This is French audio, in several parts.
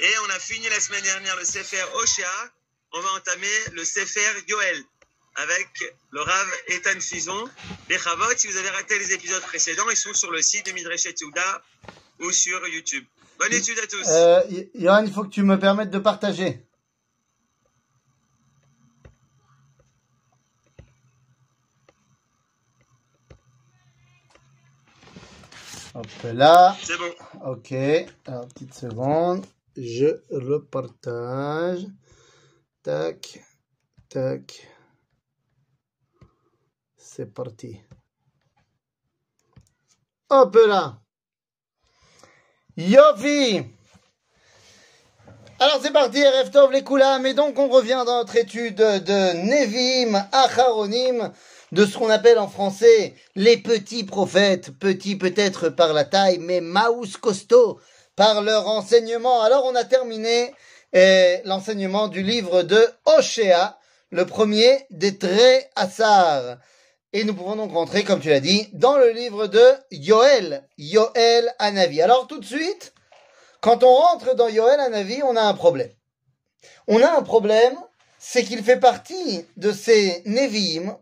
Et on a fini la semaine dernière le Sefer Oshéa. On va entamer le Sefer Yoel avec le Rav Ethan Fison. Les Chavot, si vous avez raté les épisodes précédents, ils sont sur le site de Yehuda ou sur YouTube. Bonne étude à tous. Euh, Yohan, il faut que tu me permettes de partager. Hop là. C'est bon. Ok. Alors, petite seconde. Je le partage. Tac. Tac. C'est parti. Hop là. Yofi. Alors c'est parti, Erev Tov les Koulam, et donc on revient dans notre étude de Nevim, Acharonim, de ce qu'on appelle en français les petits prophètes, petits peut-être par la taille, mais maous costaud par leur enseignement. Alors on a terminé eh, l'enseignement du livre de Oshéa, le premier des Tré Assar. Et nous pouvons donc rentrer, comme tu l'as dit, dans le livre de Yoel, Yoel Anavi. Alors tout de suite, quand on rentre dans Yoel Anavi, on a un problème. On a un problème, c'est qu'il fait partie de ces Nevi'im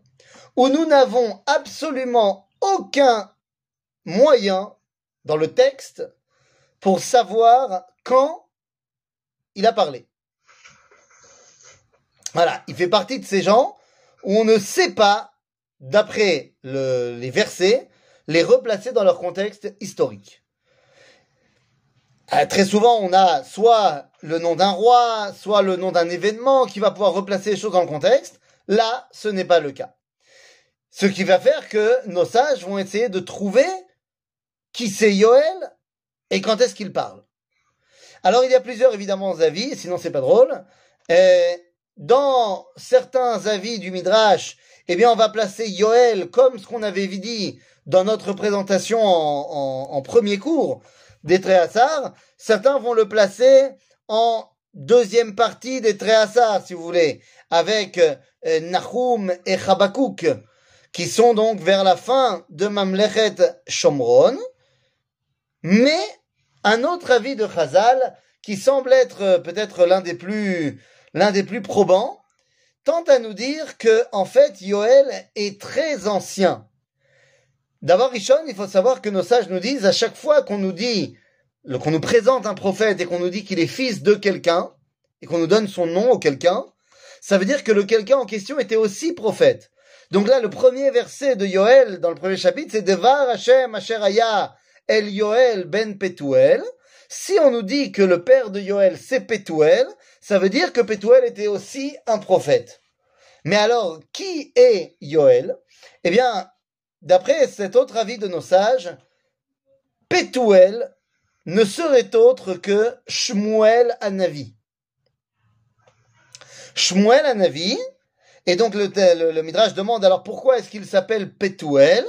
où nous n'avons absolument aucun moyen dans le texte pour savoir quand il a parlé. Voilà, il fait partie de ces gens où on ne sait pas, d'après le- les versets, les replacer dans leur contexte historique. Euh, très souvent, on a soit le nom d'un roi, soit le nom d'un événement qui va pouvoir replacer les choses dans le contexte. Là, ce n'est pas le cas. Ce qui va faire que nos sages vont essayer de trouver qui c'est Yoël et quand est-ce qu'il parle. Alors, il y a plusieurs, évidemment, avis, sinon c'est pas drôle. Euh, dans certains avis du Midrash, eh bien, on va placer Yoël comme ce qu'on avait dit dans notre présentation en, premier cours des Tréhassar. Certains vont le placer en deuxième partie des Tréhassar, si vous voulez, avec euh, Nahum et Chabakouk, qui sont donc vers la fin de Mamlechet Shomron. Mais un autre avis de Chazal, qui semble être euh, peut-être l'un des plus, probants, tente à nous dire que, en fait, Yoël est très ancien. D'abord, Rishon, il faut savoir que nos sages nous disent, à chaque fois qu'on nous dit, qu'on nous présente un prophète et qu'on nous dit qu'il est fils de quelqu'un, et qu'on nous donne son nom au quelqu'un, ça veut dire que le quelqu'un en question était aussi prophète. Donc là, le premier verset de Yoël, dans le premier chapitre, c'est Devar Hashem Asher Aya El Yoël ben Petuel. Si on nous dit que le père de Yoël, c'est Petuel, ça veut dire que Petuel était aussi un prophète. Mais alors, qui est Yoël? Eh bien, d'après cet autre avis de nos sages, Petuel ne serait autre que Shmuel Anavi. Shmuel Anavi, et donc le, le, le Midrash demande alors pourquoi est-ce qu'il s'appelle Petuel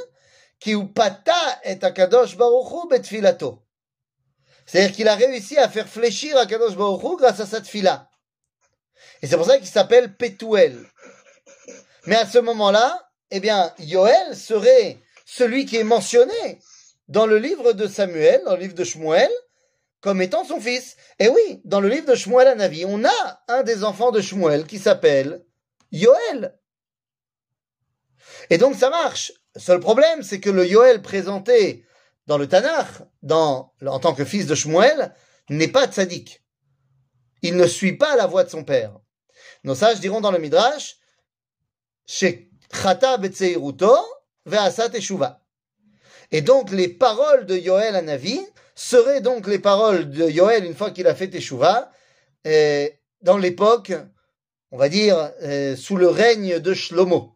qui ou pata et Akadosh Baruchu betfilato? C'est-à-dire qu'il a réussi à faire fléchir Akadosh Baruchu grâce à sa tfila. Et c'est pour ça qu'il s'appelle Petuel. Mais à ce moment-là, eh bien, Yoël serait celui qui est mentionné dans le livre de Samuel, dans le livre de Shmuel, comme étant son fils. Et oui, dans le livre de Shmuel Anavi, on a un des enfants de Shmuel qui s'appelle Yoël. Et donc ça marche. Seul problème, c'est que le Yoël présenté dans le Tanakh, dans, en tant que fils de Shmuel, n'est pas tzaddik. Il ne suit pas la voie de son père. Nos sages diront dans le Midrash. Et donc les paroles de Yoël à Navi seraient donc les paroles de Yoël une fois qu'il a fait Teshuva, euh, dans l'époque, on va dire, euh, sous le règne de Shlomo.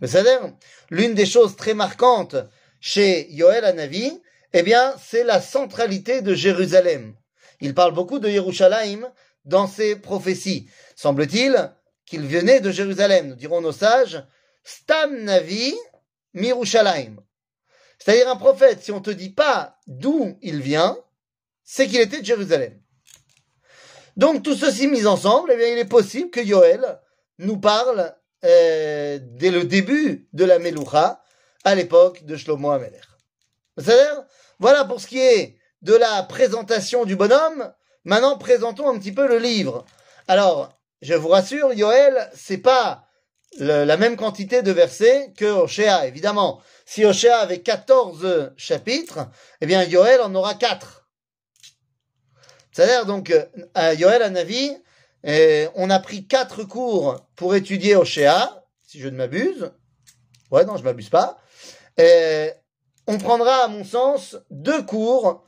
C'est-à-dire, l'une des choses très marquantes chez Yoël Anavi, eh bien, c'est la centralité de Jérusalem. Il parle beaucoup de Yerushalayim dans ses prophéties. Semble-t-il qu'il venait de Jérusalem. Nous dirons nos sages, Stam Navi Mirushalayim. C'est-à-dire un prophète, si on te dit pas d'où il vient, c'est qu'il était de Jérusalem. Donc tout ceci mis ensemble, eh bien, il est possible que Yoël nous parle euh, dès le début de la Meloucha, à l'époque de Shlomo. C'est-à-dire, voilà pour ce qui est de la présentation du bonhomme, maintenant présentons un petit peu le livre. Alors, je vous rassure, Yoel, c'est pas la même quantité de versets que Oshéa, évidemment. Si Oshéa avait 14 chapitres, eh bien Yoel en aura 4. C'est-à-dire donc, à Yoel à Navi, eh, on a pris 4 cours pour étudier Oshéa, si je ne m'abuse. Ouais, non, je m'abuse pas. Et on prendra, à mon sens, deux cours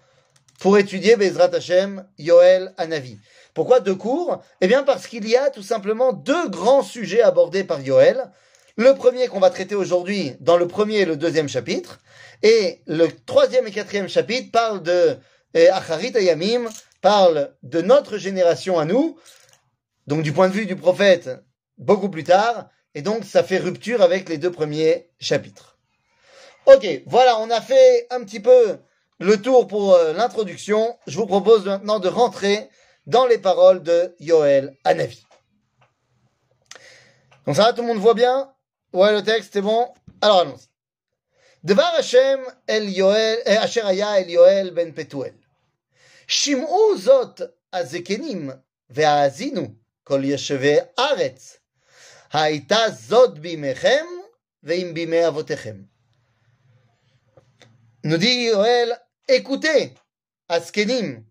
pour étudier Bezrat Hashem, Yoel, Anavi. Pourquoi deux cours? Eh bien parce qu'il y a tout simplement deux grands sujets abordés par Yoel. Le premier qu'on va traiter aujourd'hui dans le premier et le deuxième chapitre. Et le troisième et quatrième chapitre parle de Acharit Ayamim, parle de notre génération à nous, donc du point de vue du prophète beaucoup plus tard, et donc ça fait rupture avec les deux premiers chapitres. Ok, voilà, on a fait un petit peu le tour pour euh, l'introduction. Je vous propose maintenant de rentrer dans les paroles de Yoel Anavi. Donc ça va, tout le monde voit bien? Ouais, le texte, c'est bon? Alors allons-y. Devar Hashem el Yoel, eh, el Yoel ben Petuel. Shim'u zot azekenim ve'azinu kol yeshve aretz. Haïta zot bimechem ve'im bime avotechem. Nous dit Yoel, écoutez, Askenim.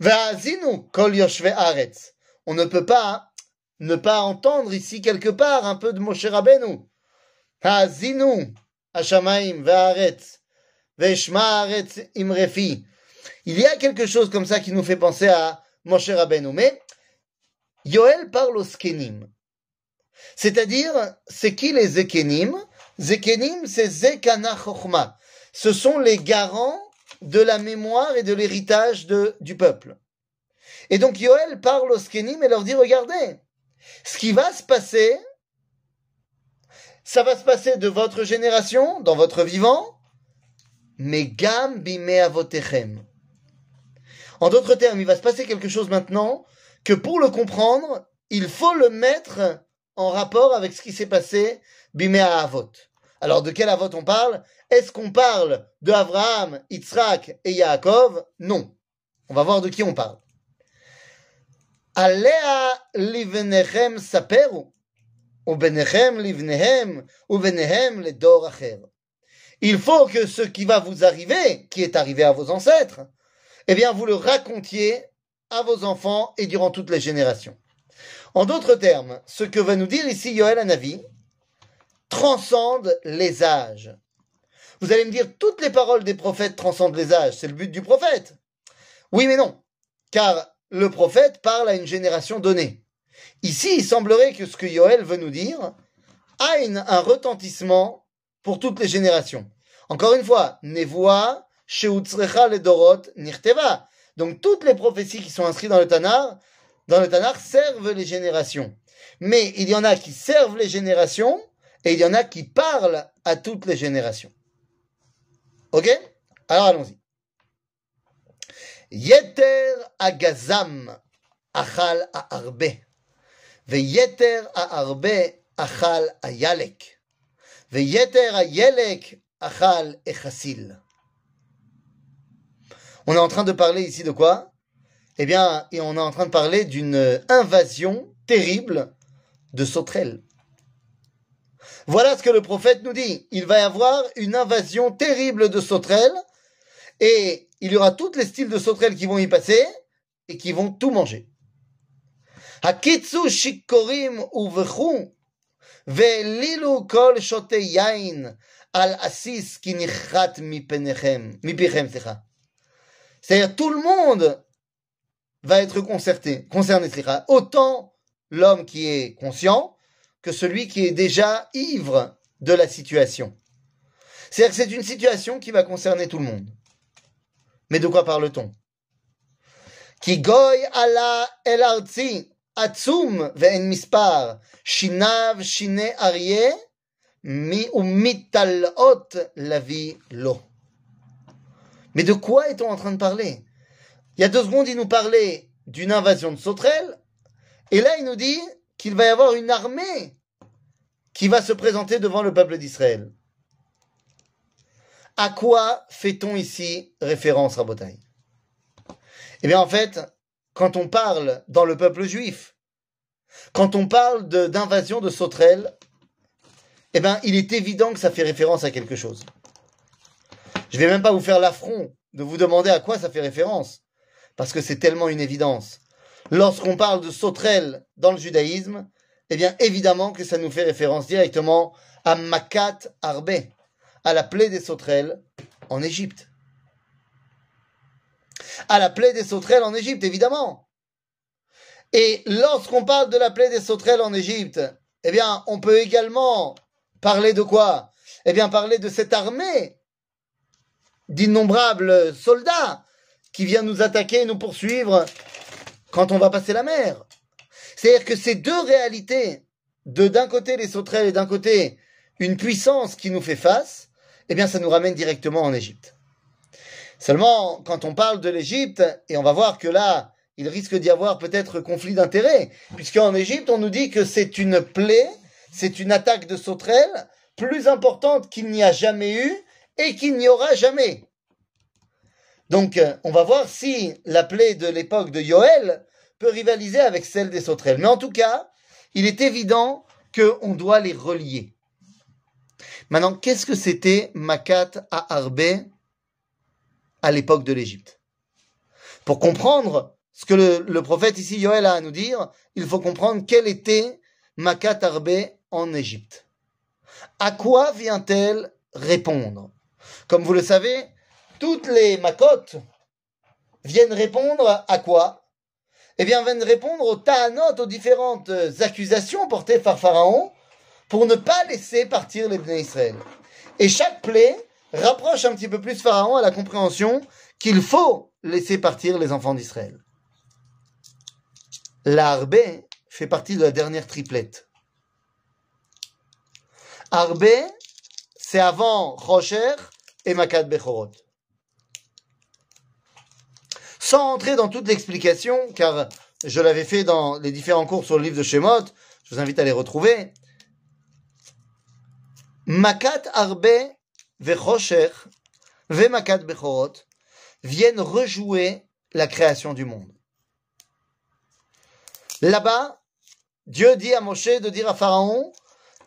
Ve'azinu kol yoshve aretz. On ne peut pas ne pas entendre ici quelque part un peu de Moshe Rabbeinu. Ha'azinu Hashamaim ve'aretz. Ve'shma aretz imrefi. Il y a quelque chose comme ça qui nous fait penser à Moshe Rabbeinu. Mais Yoel parle aux Skenim. C'est-à-dire, c'est qui les Zekenim Zekenim, c'est Zekana Chochma. Ce sont les garants de la mémoire et de l'héritage du peuple. Et donc Yoel parle aux Skenim et leur dit, regardez, ce qui va se passer, ça va se passer de votre génération, dans votre vivant, mais gam bime avotechem. En d'autres termes, il va se passer quelque chose maintenant que pour le comprendre, il faut le mettre en rapport avec ce qui s'est passé bime avot. Alors de quel avot on parle? Est-ce qu'on parle de Abraham, Yitzhak et Yaakov? Non. On va voir de qui on parle. Alea saperu, livnehem, le. Il faut que ce qui va vous arriver, qui est arrivé à vos ancêtres, eh bien vous le racontiez à vos enfants et durant toutes les générations. En d'autres termes, ce que va nous dire ici Yoel Hanavi, transcende les âges. Vous allez me dire, toutes les paroles des prophètes transcendent les âges, c'est le but du prophète. Oui, mais non, car le prophète parle à une génération donnée. Ici, il semblerait que ce que Yoel veut nous dire a un retentissement pour toutes les générations. Encore une fois, Nevoa, Donc toutes les prophéties qui sont inscrites dans le Tanar, dans le Tanar servent les générations. Mais il y en a qui servent les générations et il y en a qui parlent à toutes les générations. Ok? Alors allons-y. Yeter agazam achal arbe. Ve yeter arbe achal ayalek. Ve yeter ayelek achal echasil. On est en train de parler ici de quoi? Eh bien, on est en train de parler d'une invasion terrible de sauterelles. Voilà ce que le prophète nous dit. Il va y avoir une invasion terrible de sauterelles et il y aura tous les styles de sauterelles qui vont y passer et qui vont tout manger. Hakitsu shikorim uvechu ve'lilu kol shote yain al asis ki C'est-à-dire tout le monde va être concerté, concerné, autant l'homme qui est conscient que celui qui est déjà ivre de la situation. C'est-à-dire que c'est une situation qui va concerner tout le monde. Mais de quoi parle-t-on? Goy ala el arzi shinav shine arye mi umitalot lavi lo. Mais de quoi est-on en train de parler? Il y a deux secondes, il nous parlait d'une invasion de sauterelles, et là il nous dit qu'il va y avoir une armée qui va se présenter devant le peuple d'Israël. À quoi fait-on ici référence, Rabotai? Eh bien, en fait, quand on parle dans le peuple juif, quand on parle d'invasion de, sauterelles, eh bien, il est évident que ça fait référence à quelque chose. Je vais même pas vous faire l'affront de vous demander à quoi ça fait référence, parce que c'est tellement une évidence. Lorsqu'on parle de sauterelles dans le judaïsme, eh bien, évidemment que ça nous fait référence directement à Makat Arbe, à la plaie des sauterelles en Égypte. À la plaie des sauterelles en Égypte, évidemment. Et lorsqu'on parle de la plaie des sauterelles en Égypte, eh bien, on peut également parler de quoi? Eh bien, parler de cette armée d'innombrables soldats qui vient nous attaquer et nous poursuivre quand on va passer la mer. C'est-à-dire que ces deux réalités, de d'un côté les sauterelles et d'un côté une puissance qui nous fait face, eh bien ça nous ramène directement en Égypte. Seulement, quand on parle de l'Égypte, et on va voir que là, il risque d'y avoir peut-être conflit d'intérêts, puisqu'en Égypte, on nous dit que c'est une plaie, c'est une attaque de sauterelles plus importante qu'il n'y a jamais eu et qu'il n'y aura jamais. Donc, euh, on va voir si la plaie de l'époque de Yoël peut rivaliser avec celle des sauterelles. Mais en tout cas, il est évident qu'on doit les relier. Maintenant, qu'est-ce que c'était Makat à Arbe à l'époque de l'Égypte? Pour comprendre ce que le, prophète ici Yoël a à nous dire, il faut comprendre quel était Makat Arbe en Égypte. À quoi vient-elle répondre? Comme vous le savez, toutes les makotes viennent répondre à quoi? Eh bien, viennent répondre aux ta'anot, aux différentes accusations portées par Pharaon pour ne pas laisser partir les Bnei Israël. Et chaque plaie rapproche un petit peu plus Pharaon à la compréhension qu'il faut laisser partir les enfants d'Israël. L'Arbé fait partie de la dernière triplette. Arbé, c'est avant Rocher et Makad Bechorot. Sans entrer dans toute l'explication, car je l'avais fait dans les différents cours sur le livre de Shemot, je vous invite à les retrouver. Makat Arbe Vechosher Ve Makat Bechorot viennent rejouer la création du monde. Là-bas, Dieu dit à Moshe de dire à Pharaon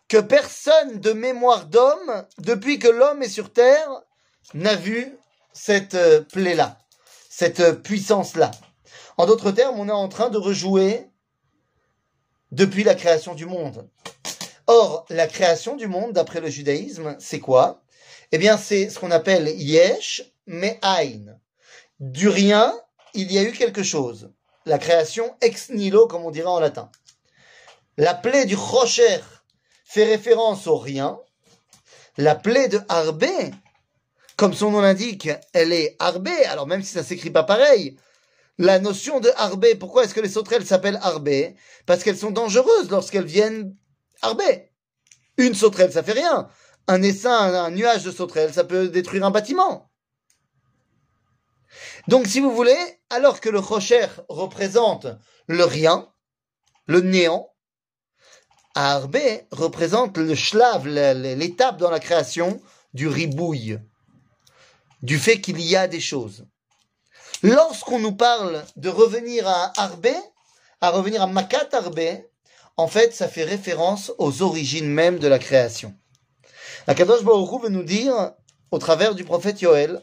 que personne de mémoire d'homme, depuis que l'homme est sur terre, n'a vu cette euh, plaie-là cette puissance-là. En d'autres termes, on est en train de rejouer depuis la création du monde. Or, la création du monde, d'après le judaïsme, c'est quoi? Eh bien, c'est ce qu'on appelle yesh mais aïn. Du rien, il y a eu quelque chose. La création ex nihilo, comme on dirait en latin. La plaie du rocher fait référence au rien. La plaie de Harbé comme son nom l'indique, elle est arbée, alors même si ça s'écrit pas pareil. La notion de arbée, pourquoi est-ce que les sauterelles s'appellent arbée Parce qu'elles sont dangereuses lorsqu'elles viennent arbée. Une sauterelle, ça fait rien. Un essaim, un nuage de sauterelles, ça peut détruire un bâtiment. Donc, si vous voulez, alors que le rocher représente le rien, le néant, Arbé représente le schlav, l'étape dans la création du ribouille du fait qu'il y a des choses. Lorsqu'on nous parle de revenir à Arbé, à revenir à Makat Arbé, en fait, ça fait référence aux origines même de la création. La Kadosh Baruch veut nous dire, au travers du prophète Yoël,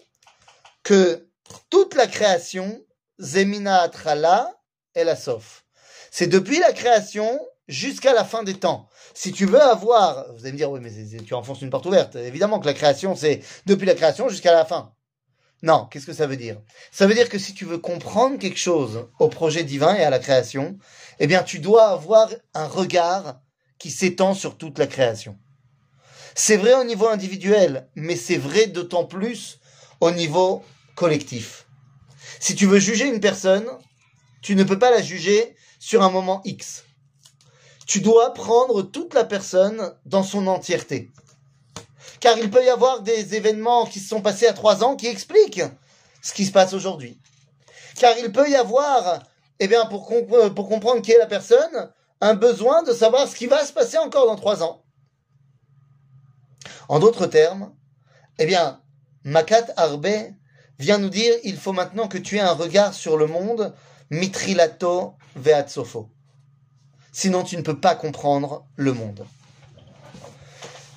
que toute la création, Zemina Atrala, et la Sof. C'est depuis la création jusqu'à la fin des temps. Si tu veux avoir, vous allez me dire, oui, mais tu enfonces une porte ouverte. Évidemment que la création, c'est depuis la création jusqu'à la fin. Non, qu'est-ce que ça veut dire? Ça veut dire que si tu veux comprendre quelque chose au projet divin et à la création, eh bien, tu dois avoir un regard qui s'étend sur toute la création. C'est vrai au niveau individuel, mais c'est vrai d'autant plus au niveau collectif. Si tu veux juger une personne, tu ne peux pas la juger sur un moment X tu dois prendre toute la personne dans son entièreté. Car il peut y avoir des événements qui se sont passés à trois ans qui expliquent ce qui se passe aujourd'hui. Car il peut y avoir, eh bien, pour, pour comprendre qui est la personne, un besoin de savoir ce qui va se passer encore dans trois ans. En d'autres termes, eh bien, Makat Arbe vient nous dire il faut maintenant que tu aies un regard sur le monde, mitrilato veatsofo. Sinon, tu ne peux pas comprendre le monde.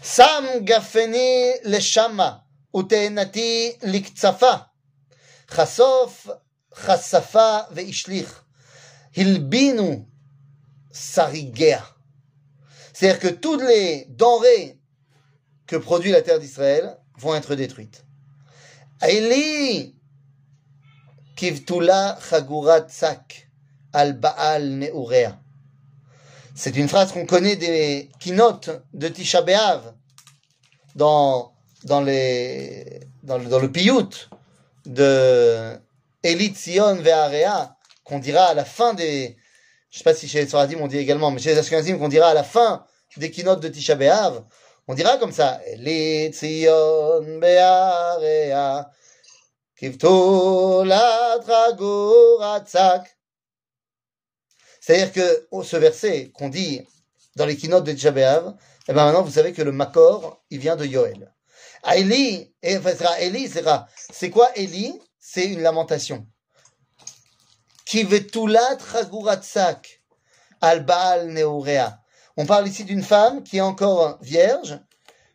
Sam gafeni leshama uteenati liktsafa. Chasof chasafa veishlich. Hilbinu sarigea. C'est-à-dire que toutes les denrées que produit la terre d'Israël vont être détruites. Aili kivtula chagurat sak al baal neurea. C'est une phrase qu'on connaît des keynotes de Tisha B'Av dans, dans, les, dans, le, dans le piyut de Elit Sion Ve'area qu'on dira à la fin des, je sais pas si chez les Soradim on dit également, mais chez les Ashkenazim qu'on dira à la fin des keynotes de Tisha B'Av, on dira comme ça, Elit Sion Ve'area Kivtola Tragoratzak c'est-à-dire que ce verset qu'on dit dans les keynotes de Tchabéav, eh ben maintenant vous savez que le Makor, il vient de Yoel. Eli, Eli, c'est quoi Eli? C'est une lamentation. Al Neurea. On parle ici d'une femme qui est encore vierge,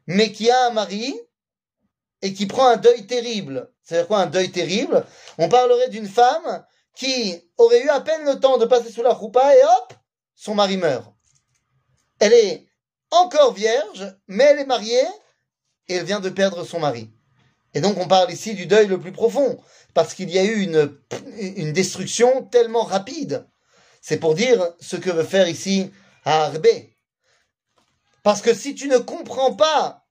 mais qui a un mari et qui prend un deuil terrible. C'est-à-dire quoi un deuil terrible? On parlerait d'une femme qui aurait eu à peine le temps de passer sous la roupa et hop, son mari meurt. Elle est encore vierge, mais elle est mariée et elle vient de perdre son mari. Et donc on parle ici du deuil le plus profond, parce qu'il y a eu une, une destruction tellement rapide. C'est pour dire ce que veut faire ici Arbé. Parce que si tu ne comprends pas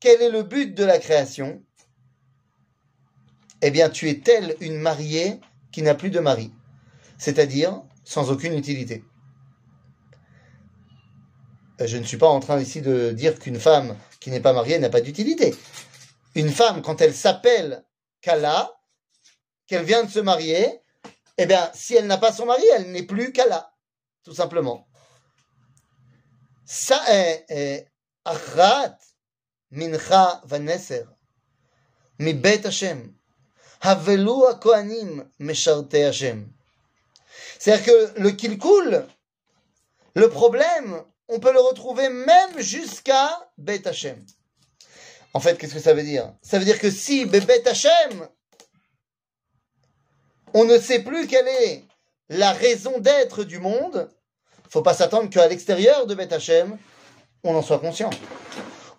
quel est le but de la création, eh bien tu es telle une mariée qui n'a plus de mari, c'est-à-dire sans aucune utilité. Euh, je ne suis pas en train ici de dire qu'une femme qui n'est pas mariée n'a pas d'utilité. Une femme, quand elle s'appelle Kala, qu'elle vient de se marier, eh bien, si elle n'a pas son mari, elle n'est plus Kala, tout simplement. Ça est Mincha Vaneser, mi Bet Hashem. C'est-à-dire que le kilkul, le problème, on peut le retrouver même jusqu'à Bet Hashem. En fait, qu'est-ce que ça veut dire? Ça veut dire que si Bet Hashem, on ne sait plus quelle est la raison d'être du monde, faut pas s'attendre qu'à l'extérieur de Bet Hashem, on en soit conscient.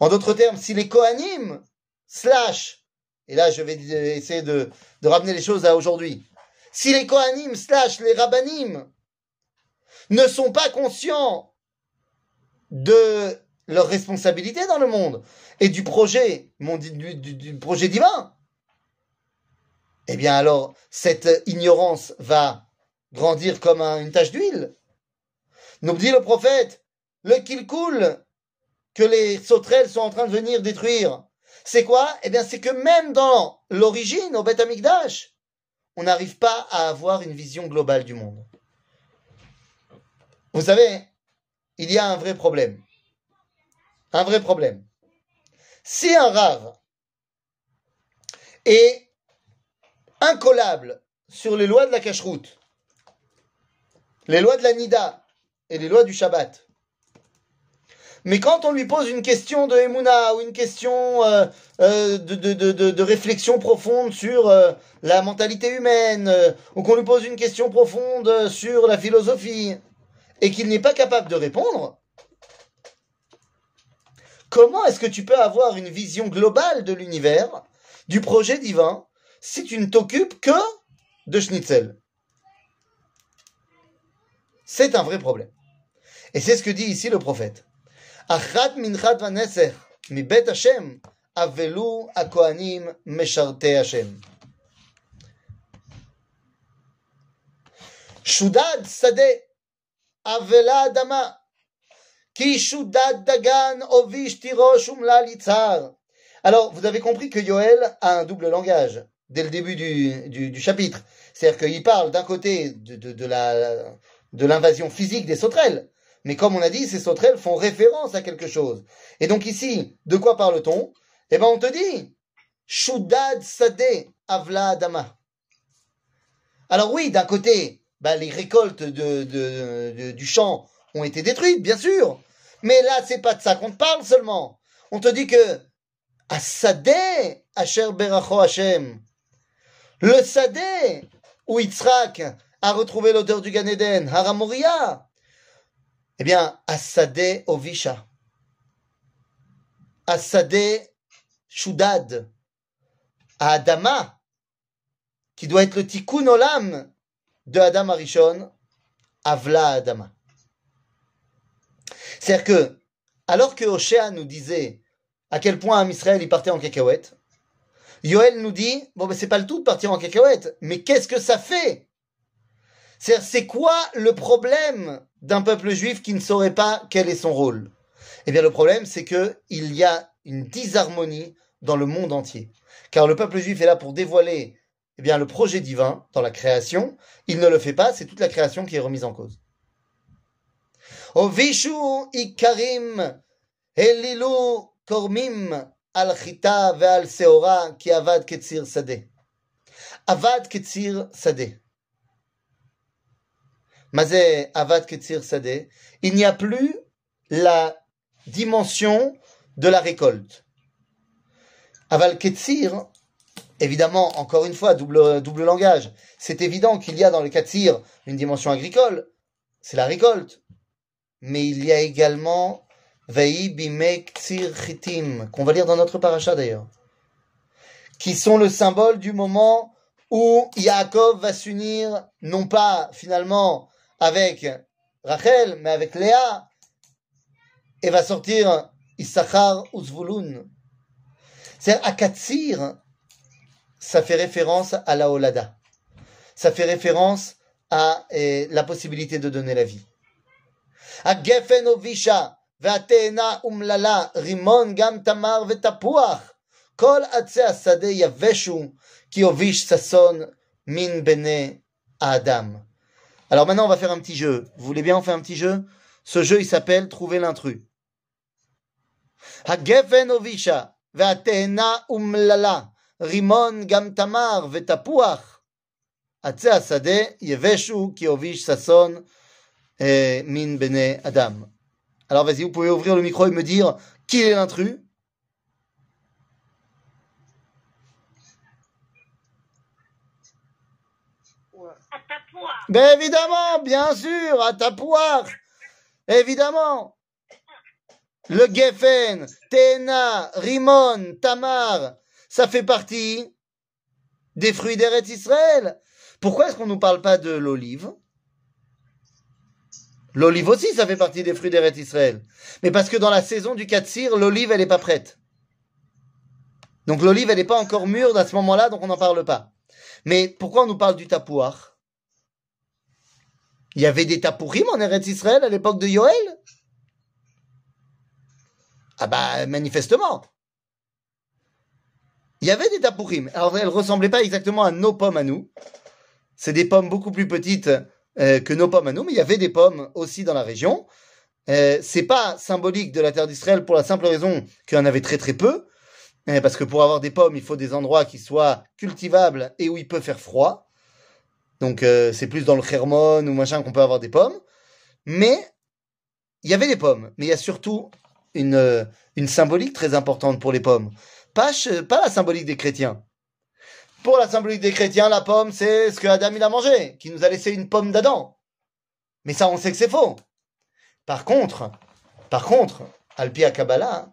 En d'autres termes, si les Kohanim, slash et là je vais essayer de, ramener les choses à aujourd'hui. Si les Kohanim slash les Rabbanim ne sont pas conscients de leur responsabilité dans le monde et du projet, du, projet divin, eh bien alors cette ignorance va grandir comme une tache d'huile. Nous dit le prophète, le qu'il coule que les sauterelles sont en train de venir détruire c'est quoi? Eh bien, c'est que même dans l'origine, au Beth Amikdash, on n'arrive pas à avoir une vision globale du monde. Vous savez, il y a un vrai problème. Un vrai problème. Si un rave est incollable sur les lois de la cacheroute, les lois de la Nida et les lois du Shabbat, mais quand on lui pose une question de Emouna ou une question euh, euh, de, de, de, de, réflexion profonde sur euh, la mentalité humaine, ou qu'on lui pose une question profonde sur la philosophie, et qu'il n'est pas capable de répondre, comment est-ce que tu peux avoir une vision globale de l'univers, du projet divin, si tu ne t'occupes que de Schnitzel? C'est un vrai problème. Et c'est ce que dit ici le prophète. אחת מנחת ונסך מבית השם, אבלו הכהנים משרתי השם. שודד שדה, אבלה אדמה, כי שודד דגן, עוביש תירוש אומלל יצהר. Alors, vous avez compris que Yoel a un double langage dès le début du, du, du chapitre. C'est-à-dire qu'il parle d'un côté de, de, de la de l'invasion physique des sauterelles, mais comme on a dit, ces sauterelles font référence à quelque chose. Et donc ici, de quoi parle-t-on? Eh bien, on te dit Shudad Sade Avla Adama. Alors oui, d'un côté, bah, les récoltes du champ ont été détruites, bien sûr. Mais là, c'est pas de ça qu'on te parle seulement. On te dit que à Sadeh Asher Beracho Hashem, le Sadeh où Yitzhak a retrouvé l'odeur du Gan Eden, eh bien, à Sadeh Ovisha, à Sadeh Shudad, Adama, qui doit être le tikkun olam de Adam Arishon, Avla Adama. C'est-à-dire que, alors que Oshéa nous disait à quel point Israël il partait en cacahuète, Yoel nous dit, bon ben c'est pas le tout de partir en cacahuète, mais qu'est-ce que ça fait? C'est-à-dire, c'est quoi le problème d'un peuple juif qui ne saurait pas quel est son rôle Eh bien le problème c'est que il y a une disharmonie dans le monde entier. Car le peuple juif est là pour dévoiler eh bien, le projet divin dans la création. Il ne le fait pas, c'est toute la création qui est remise en cause. Ovishu ikarim helilu kormim al ve'al seora ki avad ketzir sadeh. Avad ketzir sadeh. Mazé avad ketzir sadeh. Il n'y a plus la dimension de la récolte. Aval ketzir, évidemment, encore une fois, double, double langage. C'est évident qu'il y a dans le Katsir une dimension agricole, c'est la récolte. Mais il y a également Vei Bimek Tsir Chitim, qu'on va lire dans notre paracha d'ailleurs, qui sont le symbole du moment où Yaakov va s'unir, non pas finalement avec Rachel, mais avec Léa, et va sortir Issachar ou Zvulun. C'est à Katsir, ça fait référence à la Olada. Ça fait référence à eh, la possibilité de donner la vie. הגפן הובישה, והתאנה אומללה, רימון גם תמר ותפוח. כל עצי השדה יבשו, כי הוביש ששון מן בני האדם. Alors maintenant, on va faire un petit jeu. Vous voulez bien, on fait un petit jeu Ce jeu, il s'appelle Trouver l'intrus. הגפן הובישה, והתאנה אומללה, רימון גם תמר ותפוח. עצי השדה יבשו, כי הוביש ששון euh, min bene Adam. Alors vas-y, vous pouvez ouvrir le micro et me dire qui est l'intrus. Ben évidemment, bien sûr, à ta poire. Évidemment. Le Geffen, Tena, Rimon, Tamar, ça fait partie des fruits d'Eretz Israël. Pourquoi est-ce qu'on ne nous parle pas de l'olive? L'olive aussi, ça fait partie des fruits d'Eretz Israël. Mais parce que dans la saison du Katsir, l'olive, elle n'est pas prête. Donc l'olive, elle n'est pas encore mûre à ce moment-là, donc on n'en parle pas. Mais pourquoi on nous parle du tapouar Il y avait des tapourim en Eretz Israël à l'époque de Yoël? Ah bah, manifestement. Il y avait des tapourim. Alors, elles ressemblaient pas exactement à nos pommes à nous. C'est des pommes beaucoup plus petites euh, que nos pommes à nous, mais il y avait des pommes aussi dans la région. Euh, c'est pas symbolique de la terre d'Israël pour la simple raison qu'il y en avait très très peu, euh, parce que pour avoir des pommes, il faut des endroits qui soient cultivables et où il peut faire froid. Donc euh, c'est plus dans le Hermon ou machin qu'on peut avoir des pommes. Mais il y avait des pommes, mais il y a surtout une, euh, symbolique très importante pour les pommes. Pas, pas la symbolique des chrétiens. Pour la symbolique des chrétiens, la pomme, c'est ce que Adam a mangé, qui nous a laissé une pomme d'Adam. Mais ça, on sait que c'est faux. Par contre, par contre, Alpi à Kabbalah,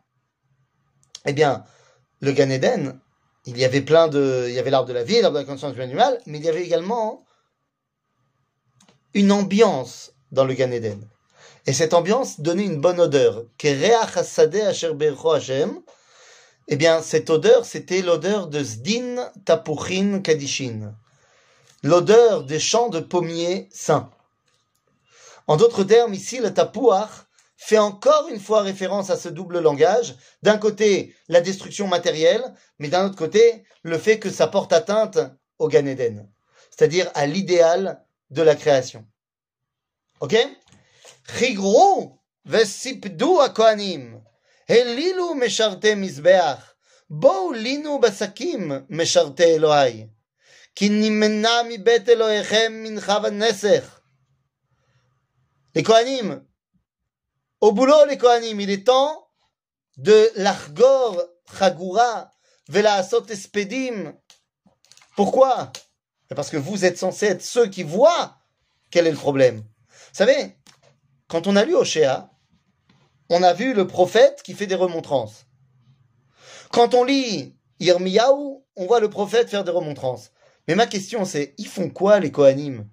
eh bien, le Gan Eden, il y avait plein de, il y avait l'arbre de la vie, l'arbre de la conscience du animal, mais il y avait également une ambiance dans le Gan Eden. Et cette ambiance donnait une bonne odeur. Eh bien, cette odeur, c'était l'odeur de Zdin Tapuchin Kadishin. L'odeur des champs de pommiers saints. En d'autres termes, ici, le tapouach fait encore une fois référence à ce double langage. D'un côté, la destruction matérielle, mais d'un autre côté, le fait que ça porte atteinte au Gan Eden. C'est-à-dire à l'idéal de la création. Ok? Chigru vesipdu hakohanim. הליlu משרתי מזבח, בואו לינו בשקים, משרתי אלוהי, כי נמנע מבית אלוהיכם מנחה ונסך. Les Kohanim, au boulot les Kohanim, il est temps de l'achgor chagura velasot espedim. Pourquoi Parce que vous êtes censés être ceux qui voient quel est le problème. Vous savez, quand on a lu Oshéa, on a vu le prophète qui fait des remontrances. Quand on lit Yirmiyahu, on voit le prophète faire des remontrances. Mais ma question c'est, ils font quoi les Kohanim?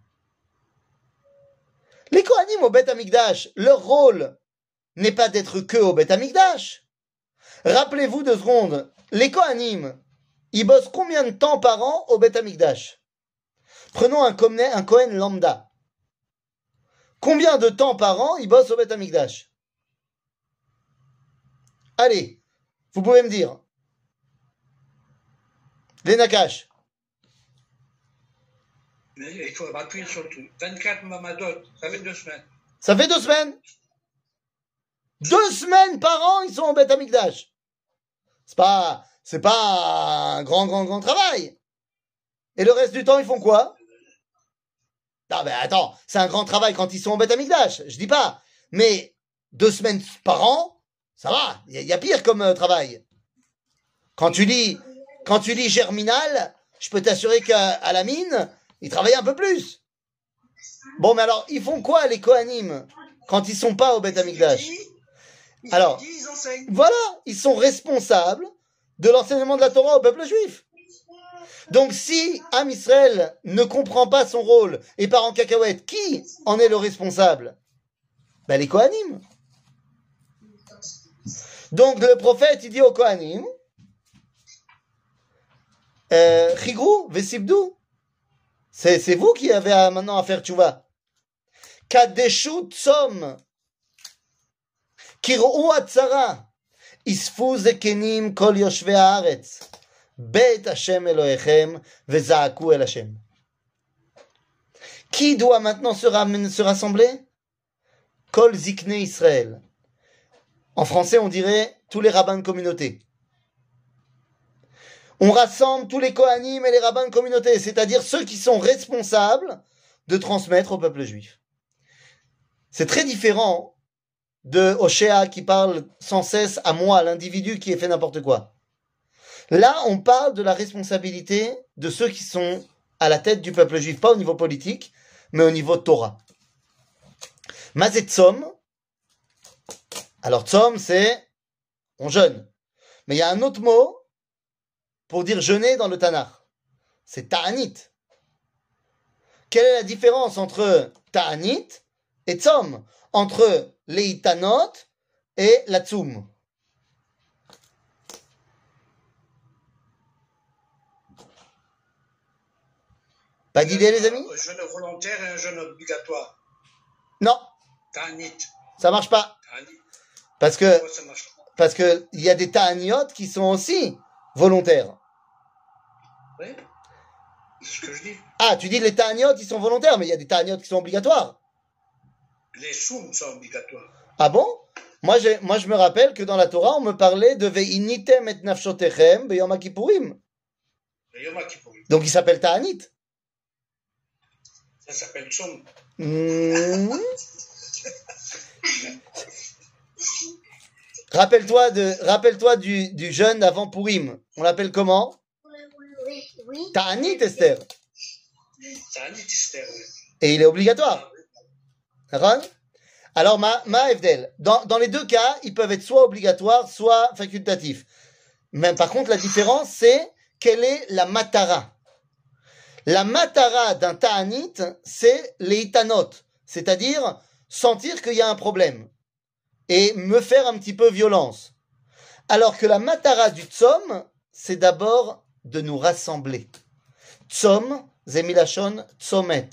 Les Kohanim au Beth Amikdash, leur rôle n'est pas d'être que au Beth Amikdash. Rappelez-vous deux secondes, les Kohanim, ils bossent combien de temps par an au Beth Amikdash? Prenons un, Kohen lambda. Combien de temps par an ils bossent au Beth Amikdash Allez, vous pouvez me dire. Les Nakash. Il faut appuyer sur le truc. 24 Mamadot, ça fait deux semaines. Ça fait deux semaines? Deux semaines par an, ils sont au Beth Amikdash. C'est pas, c'est pas un grand, grand, grand travail. Et le reste du temps, ils font quoi? Non, mais attends, c'est un grand travail quand ils sont au Beth Amikdash. Je dis pas. Mais deux semaines par an, ça va. Il y, a- il y a pire comme euh, travail. Quand tu lis, quand tu lis Germinal, je peux t'assurer qu'à à la mine, ils travaillent un peu plus. Bon, mais alors, ils font quoi, les Kohanim, quand ils sont pas au Beth Amikdash? Alors. Voilà, ils sont responsables de l'enseignement de la Torah au peuple juif. Donc si Am Israël ne comprend pas son rôle et part en cacahuète, qui en est le responsable? Ben, Les Kohanim. Donc le prophète, il dit aux Kohanim, euh, Vesibdou, c'est vous qui avez maintenant à faire tchouva. Kadeshu tsom, kirou atzara, isfu zekenim kol yoshve haaretz. Beit Hashem Elohechem, Vezaaku El Hashem. Qui doit maintenant se, rassembler? Kol Zikne Israël. En français, on dirait tous les rabbins de communauté. On rassemble tous les Kohanim et les rabbins de communauté, c'est-à-dire ceux qui sont responsables de transmettre au peuple juif. C'est très différent de Oshéa qui parle sans cesse à moi, l'individu qui ait fait n'importe quoi. Là, on parle de la responsabilité de ceux qui sont à la tête du peuple juif, pas au niveau politique, mais au niveau Torah. Mazet Tzom, alors Tzom, c'est on jeûne. Mais il y a un autre mot pour dire jeûner dans le Tanakh. C'est Ta'anit. Quelle est la différence entre Ta'anit et Tzom Entre les Itanot et la Tzoum Pas d'idée, les amis Un jeûne volontaire et un jeûne obligatoire. Non, Tanit. ça marche pas. Parce que Pourquoi ça marche pas parce que il y a des ta'aniot qui sont aussi volontaires. Oui. C'est ce que je dis. Ah, tu dis les ta'aniot ils sont volontaires, mais il y a des ta'aniot qui sont obligatoires. Les soums sont obligatoires. Ah bon? Moi, moi, je me rappelle que dans la Torah, on me parlait de ve'initem et nafshotechem beyom Kippur. Donc, il s'appelle ta'anit. Ça s'appelle. Rappelle-toi de, rappelle-toi du, du jeûne avant Purim. On l'appelle comment? Oui, oui. Ta'anit, Esther. Tanit, Esther. oui. Et il est obligatoire. D'accord Alors, ma, ma Evdel, dans, dans les deux cas, ils peuvent être soit obligatoires, soit facultatifs. Mais par contre, la différence, c'est quelle est la matara? La matara d'un ta'anit, c'est les c'est-à-dire sentir qu'il y a un problème et me faire un petit peu violence. Alors que la matara du tzom, c'est d'abord de nous rassembler. Tzom, zemilachon, tzomet.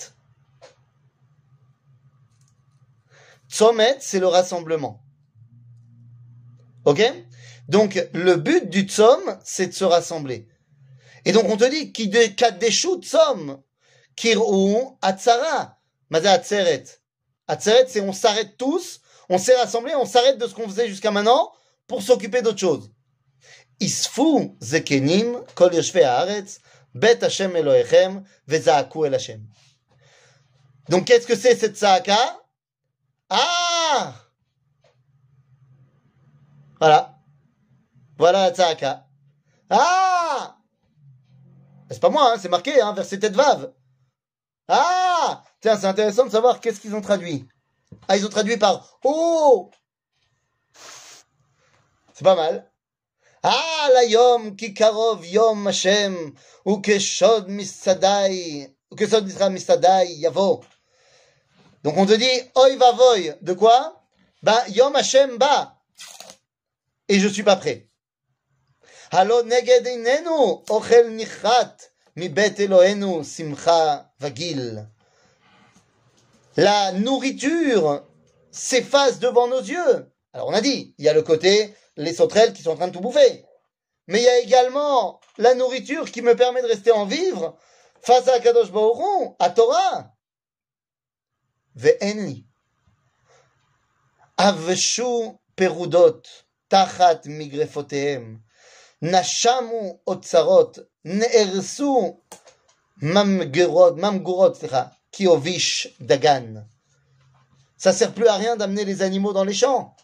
Tzomet, c'est le rassemblement. Ok? Donc, le but du tzom, c'est de se rassembler. Et donc, on te dit, qui de kadeshu tzom, kir'u atzara, maza atzeret. Atzeret, c'est on s'arrête tous, on s'est rassemblés, on s'arrête de ce qu'on faisait jusqu'à maintenant pour s'occuper d'autre chose. Isfu zekenim kol haaretz, bet Hashem Elohechem, vezaaku el Hashem. Donc, qu'est-ce que c'est cette Saaka Ah Voilà. Voilà la Saaka. Ah C'est pas moi, hein, c'est marqué, hein, verset tête vave. Ah Tiens, c'est intéressant de savoir qu'est-ce qu'ils ont traduit. Ah, ils ont traduit par Oh C'est pas mal. Ah, la yom ki karov yom Hashem, ou keshod misadai, ou keshod misra misadai yavo. Donc on te dit, oi va voy, de quoi? Bah, yom Hashem ba. Et je suis pas prêt. La nourriture s'efface devant nos yeux. Alors on a dit, il y a le côté, les sauterelles qui sont en train de tout bouffer. Mais il y a également la nourriture qui me permet de rester en vivre face à Kadosh Hu, à Torah. Ve'enli. Avshu perudot tachat. Nashamu otsarot. Ne'ersu mamgurot, mamgurot, סליחה, kiovish dagan. Ça sert plus à rien d'amener les animaux dans les champs,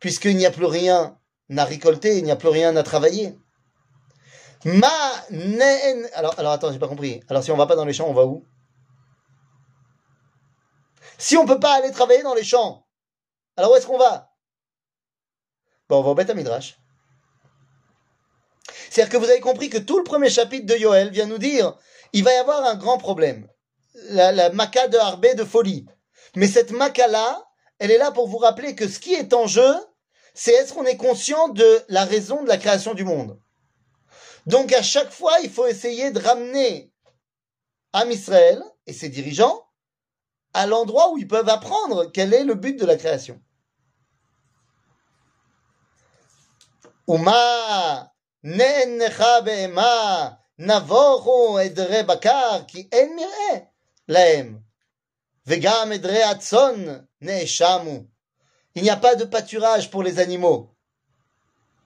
puisqu'il n'y a plus rien à récolter, il n'y a plus rien à travailler. Ma nen... Alors, alors attends, j'ai pas compris. Alors si on va pas dans les champs, on va où Si on peut pas aller travailler dans les champs, alors où est-ce qu'on va Bon, on va au Beth Midrash. C'est-à-dire que vous avez compris que tout le premier chapitre de Yoel vient nous dire il va y avoir un grand problème. La, maca de Harbé de folie. Mais cette maca-là, elle est là pour vous rappeler que ce qui est en jeu, c'est est-ce qu'on est conscient de la raison de la création du monde. Donc à chaque fois, il faut essayer de ramener Am Israël et ses dirigeants à l'endroit où ils peuvent apprendre quel est le but de la création. Uma ne'ennecha be'ema navoru edre bakar ki en mir'eh lahem vegam edre atzon ne'eshamu il n'y a pas de pâturage pour les animaux.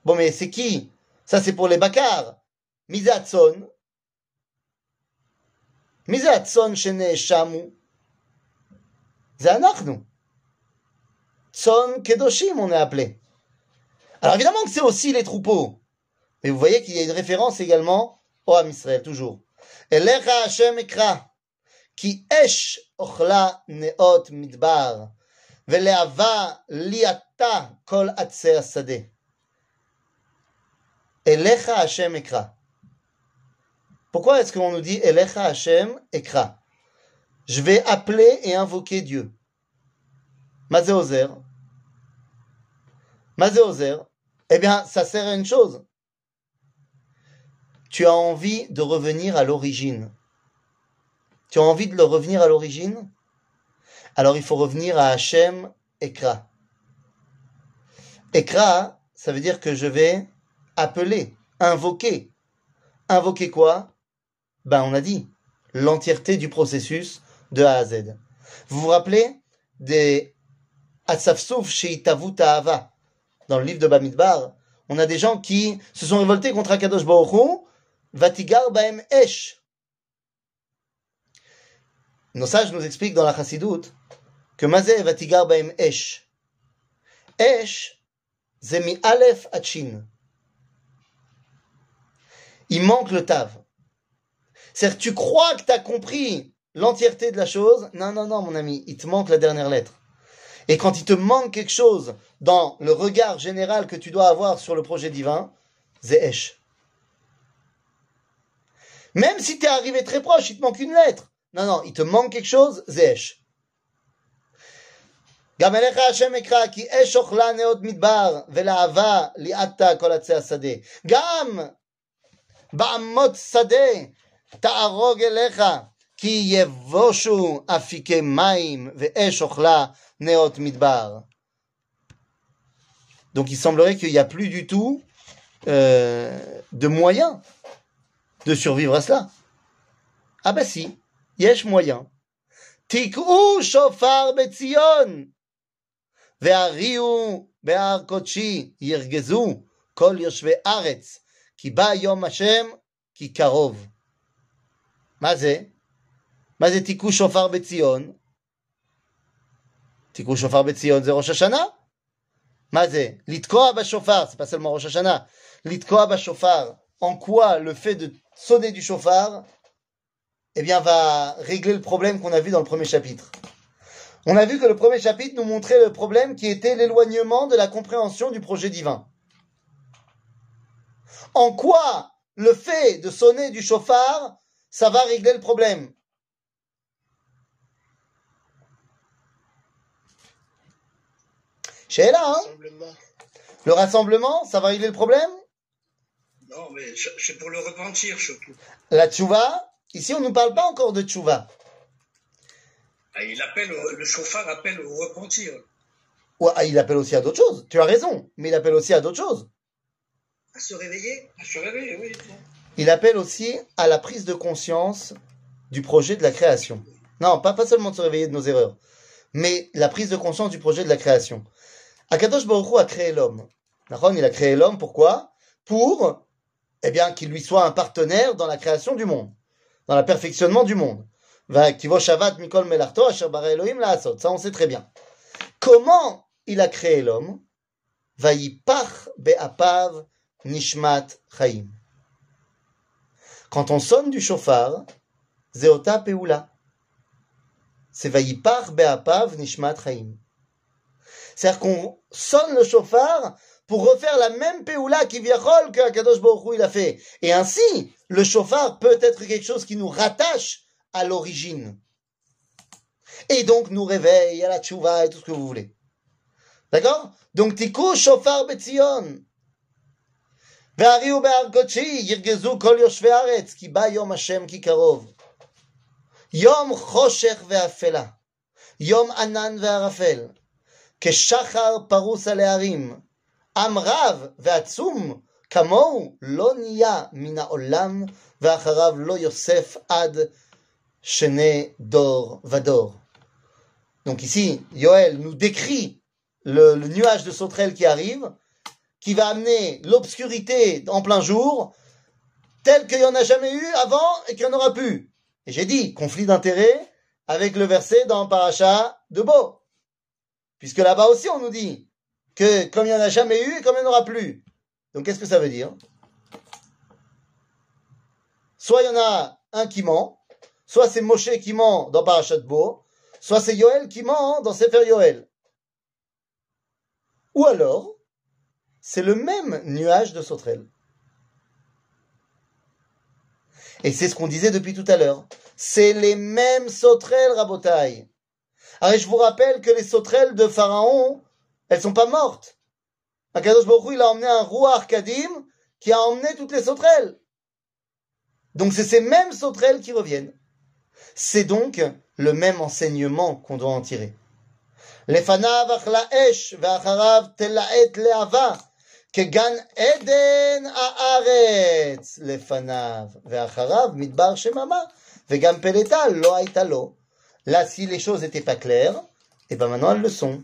Bon, mais c'est qui? Ça, c'est pour les bakars. Mizatson. Mizatson shene shamu. Zanachnu. Tson kedoshim, on est appelé. Alors évidemment que c'est aussi les troupeaux. Mais vous voyez qu'il y a une référence également au Ham Israël, toujours. Elecha Hashem Ekra, ki esh ochla neot midbar, veleava liata kol atser sadeh. Elecha Hashem Ekra. Pourquoi est-ce qu'on nous dit Elecha Hashem Ekra Je vais appeler et invoquer Dieu. Mazéozer. Mazéozer. Eh bien, ça sert à une chose. Tu as envie de revenir à l'origine. Tu as envie de le revenir à l'origine? Alors il faut revenir à Hachem Ekra. Ekra, ça veut dire que je vais appeler, invoquer. Invoquer quoi? Ben on a dit l'entièreté du processus de A à Z. Vous vous rappelez des Asafsouf Sheitavu Ta'ava dans le livre de Bamidbar On a des gens qui se sont révoltés contre Akadosh Baruch Vatigar Baem Esh. Nos sages nous expliquent dans la Chassidoute que Mazé Vatigar Baem Esh. Esh, c'est mi Aleph à Chin. Il manque le Tav. C'est-à-dire, tu crois que tu as compris l'entièreté de la chose. Non, non, non, mon ami, il te manque la dernière lettre. Et quand il te manque quelque chose dans le regard général que tu dois avoir sur le projet divin, c'est Esh. Même si tu es arrivé très proche, il te manque une lettre. Non, non, il te manque quelque chose, Zesh. גם אליך השם אקרא, כי אש אוכלה נאות מדבר, ולהבה ליעתה כל עצי השדה. גם בעמות שדה תערוג אליך, כי יבושו אפיקי מים, ואש אוכלה נאות מדבר. Donc il semblerait qu'il n'y a plus du tout euh, de moyens de survivre à cela. Ah bah si, יש moyen. תקעו שופר בציון, והריעו בהר קודשי, ירגזו כל יושבי ארץ, כי בא יום השם, כי קרוב. מה זה? מה זה תיקו שופר בציון? תיקו שופר בציון זה ראש השנה? מה זה? לתקוע בשופר, c'est pas seulement ראש השנה, לתקוע בשופר, en quoi le fait de sonner du chauffard, eh bien, va régler le problème qu'on a vu dans le premier chapitre. On a vu que le premier chapitre nous montrait le problème qui était l'éloignement de la compréhension du projet divin. En quoi le fait de sonner du chauffard, ça va régler le problème? Sheila, hein? Rassemblement. Le rassemblement, ça va régler le problème? Non, mais c'est pour le repentir surtout. La tchouva, ici on ne nous parle pas encore de tchouva. Ah, Il appelle, le chauffard appelle au repentir. Ouais, ah, il appelle aussi à d'autres choses, tu as raison, mais il appelle aussi à d'autres choses. À se réveiller À se réveiller, oui. Il appelle aussi à la prise de conscience du projet de la création. Non, pas, pas seulement de se réveiller de nos erreurs, mais la prise de conscience du projet de la création. Akadosh Baruch Hu a créé l'homme. Il a créé l'homme, pourquoi? Pour, eh bien, qu'il lui soit un partenaire dans la création du monde, dans le perfectionnement du monde. Ça, on sait très bien. Comment il a créé l'homme? Be'apav nishmat chaim. Quand on sonne du chauffard, Zeota Peula. C'est Vayipar Beapav Nishmat Chaim. C'est-à-dire qu'on sonne le chauffard pour refaire la même Peula qui viachol que Akadosh Baruch Hu il a fait. Et ainsi, le chauffard peut être quelque chose qui nous rattache à l'origine. Et donc nous réveille à la tchouva et tout ce que vous voulez. D'accord Donc tikou chauffard Betzion. והריעו בהר קודשי, ירגזו כל יושבי הארץ, כי בא יום השם כי קרוב. יום חושך ואפלה, יום ענן וערפל, כשחר פרוס על ההרים, Amrav Vatsum Lonia Mina Olam Vacharav Lo Yosef Ad Shene Dor Vador. Donc ici, Yoel nous décrit le, nuage de sauterelles qui arrive, qui va amener l'obscurité en plein jour, tel qu'il n'y en a jamais eu avant et qu'il n'y en aura plus. Et j'ai dit, conflit d'intérêt avec le verset dans Paracha de Beau. Puisque là-bas aussi, on nous dit, que comme il n'y en a jamais eu, comme il n'y en aura plus. Donc qu'est-ce que ça veut dire? Soit il y en a un qui ment, soit c'est Moshe qui ment dans Paracha de Beau, soit c'est Yoel qui ment dans Sefer Yoel. Ou alors, c'est le même nuage de sauterelles. Et c'est ce qu'on disait depuis tout à l'heure. C'est les mêmes sauterelles, Rabotaï. Alors je vous rappelle que les sauterelles de Pharaon, elles sont pas mortes. Akadosh Baruch Hu, il a emmené un roi Kadim qui a emmené toutes les sauterelles. Donc c'est ces mêmes sauterelles qui reviennent. C'est donc le même enseignement qu'on doit en tirer. לפניו אכלה אש, ואחריו תלהט להבה, כגן עדן הארץ לפניו, ואחריו מדבר שממה, וגם פלטה לא הייתה לו. Là, si les choses n'étaient pas claires, et ben maintenant elles le sont.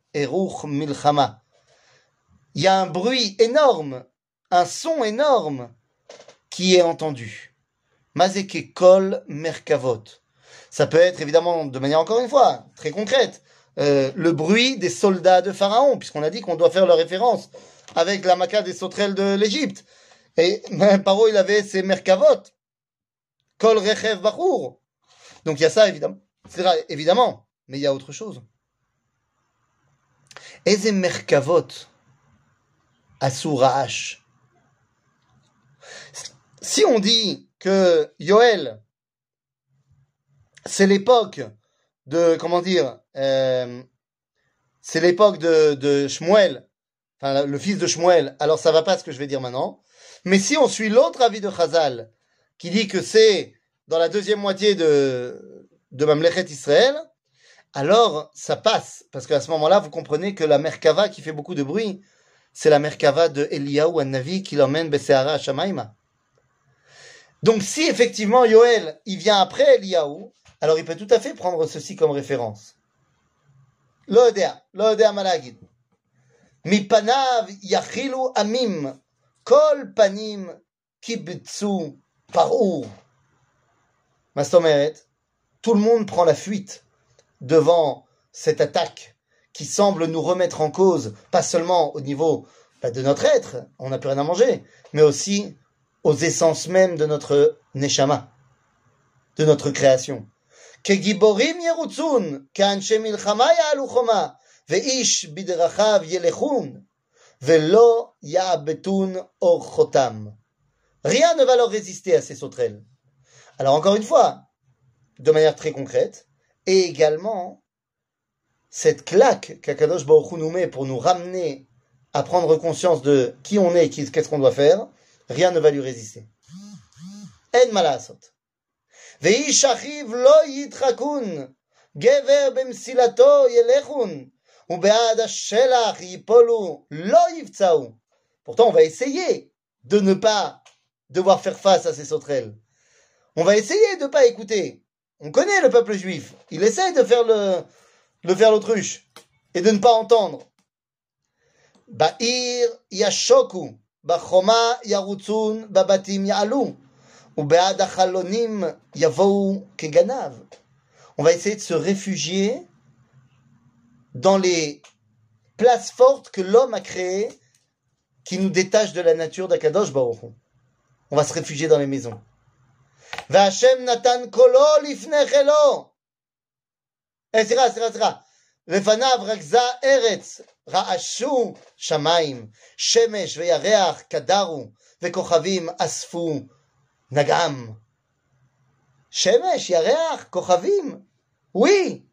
Eruch Milchama. Il y a un bruit énorme, un son énorme qui est entendu. Mazeke Kol Merkavot. Ça peut être évidemment, de manière encore une fois, très concrète, euh, le bruit des soldats de Pharaon, puisqu'on a dit qu'on doit faire leur référence avec la maca des sauterelles de l'Égypte. Et Paro, il avait ses Merkavot. Kol Rechev Bachour. Donc il y a ça, évidemment. C'est Évidemment, mais il y a autre chose. Eze merkavot asuraash. Si on dit que Yoel, c'est l'époque de, comment dire, euh, c'est l'époque de, de Shmuel enfin le fils de Shmuel, alors ça va pas ce que je vais dire maintenant. Mais si on suit l'autre avis de Chazal, qui dit que c'est dans la deuxième moitié de, de Mamlechet Israël, alors ça passe. Parce qu'à ce moment-là, vous comprenez que la Merkava qui fait beaucoup de bruit, c'est la Merkava de Eliyahu Navi qui l'emmène Besséara à Shamaïma. Donc si effectivement Yoel, il vient après Eliyahu, alors il peut tout à fait prendre ceci comme référence. L'Odea, l'Odea Malagid. Mipanav yachilu amim, kol panim kibitsu parou. Mastomeret, tout le monde prend la fuite devant cette attaque qui semble nous remettre en cause, pas seulement au niveau bah, de notre être, on n'a plus rien à manger, mais aussi aux essences mêmes de notre neshama, de notre création. Rien ne va leur résister à ces sauterelles. Alors encore une fois, de manière très concrète, et également cette claque qu'Akadosh Baruch Hu nous met pour nous ramener à prendre conscience de qui on est et qu'est-ce qu'on doit faire, rien ne va lui résister. En malasot. ואיש אחיו לא ידחקון, גבר במסילתו ילכון, ובעד השלח ייפולו, לא יפצעו. Pourtant, on va essayer de ne pas devoir faire face à ces sauterelles. On va essayer de ne pas écouter. On connaît le peuple juif. Il essaye de faire le, faire l'autruche et de ne pas entendre. Ba'ir yashoku, bachoma yarutzun, babatim ya'alu. On va essayer de se réfugier dans les places fortes que l'homme a créées qui nous détachent de la nature d'Akadosh Baruch On va se réfugier dans les maisons. והשם natan kolo לפני Eh, sera, sera, sera. לפניו רכזה ארץ, רעשו שמיים, שמש וירח קדרו, וכוכבים אספו Nagam. Shemesh, Yareach, Kochavim. Oui.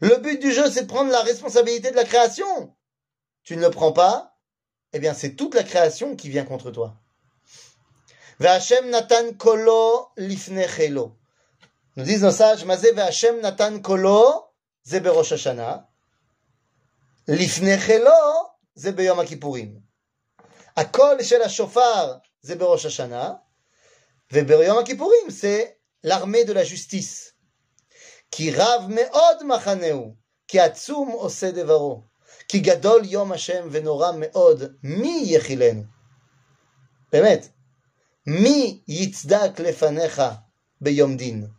Le but du jeu, c'est de prendre la responsabilité de la création. Tu ne le prends pas, eh bien, c'est toute la création qui vient contre toi. Ve'Hashem natan kolo lifne chelo. Nous disent nos sages, Mazé ve'Hashem natan kolo, ze berosh Hashanah. Lifne chelo, ze beyom הכיפורים. הקול של השופר זה בראש השנה, Ve'Yom Kippourim, c'est l'armée de la justice. Qui rav me'od machaneu, qui atzum ose devaro, qui gadol yom Hashem ve'nora me'od, mi yechilenu. באמת, Mi yitzdak lefanecha beyomdin.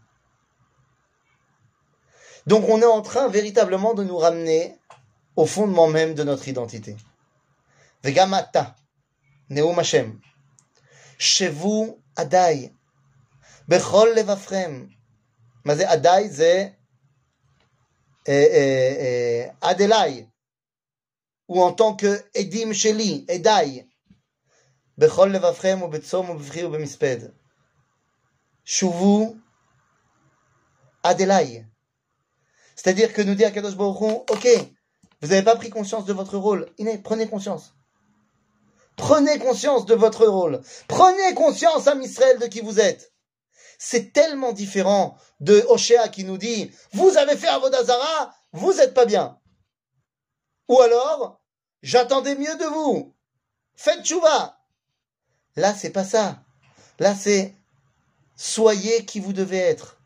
Donc on est en train véritablement de nous ramener au fondement même de notre identité. Vegamata, Neum Hashem, Shevu Adai, Bechol Levafrem. Mais Adai, c'est eh, eh, eh, Adelai, ou en tant que Edim Sheli, Edai. בכל לבבכם ובצום ובבכי ובמספד. שובו עד אליי. C'est-à-dire que nous dit à Kadosh Baruch Hu, ok, vous n'avez pas pris conscience de votre rôle, prenez conscience. Prenez conscience de votre rôle. Prenez conscience, à Israël, de qui vous êtes. C'est tellement différent de Oshéa qui nous dit Vous avez fait Avodazara, vous n'êtes pas bien. Ou alors, j'attendais mieux de vous. Faites chouva. Là, c'est pas ça. Là, c'est soyez qui vous devez être.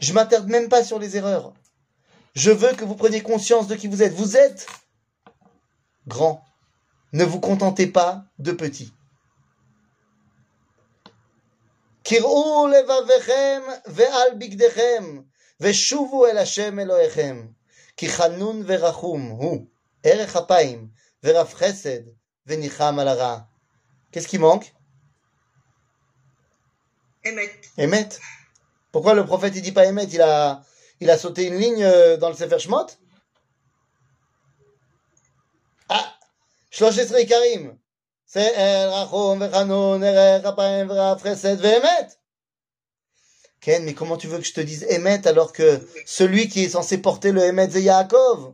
Je m'attarde même pas sur les erreurs. Je veux que vous preniez conscience de qui vous êtes. Vous êtes grand. Ne vous contentez pas de petit. קראו לבביכם ועל בגדיכם, ושובו אל השם אלוהיכם, כי חנון ורחום הוא, ערך אפיים, ורב חסד, וניחם על הרע. Qu'est-ce qui manque Émet. Pourquoi le prophète il dit pas Émet il a, il a sauté une ligne euh, dans le Sefer Shemot? Ah Shlosh Esrei Karim. C'est El Rachom Vechanon Erech Apaim Vraf Chesed Ken, mais comment tu veux que je te dise Emet alors que celui qui est censé porter le Emet c'est Yaakov?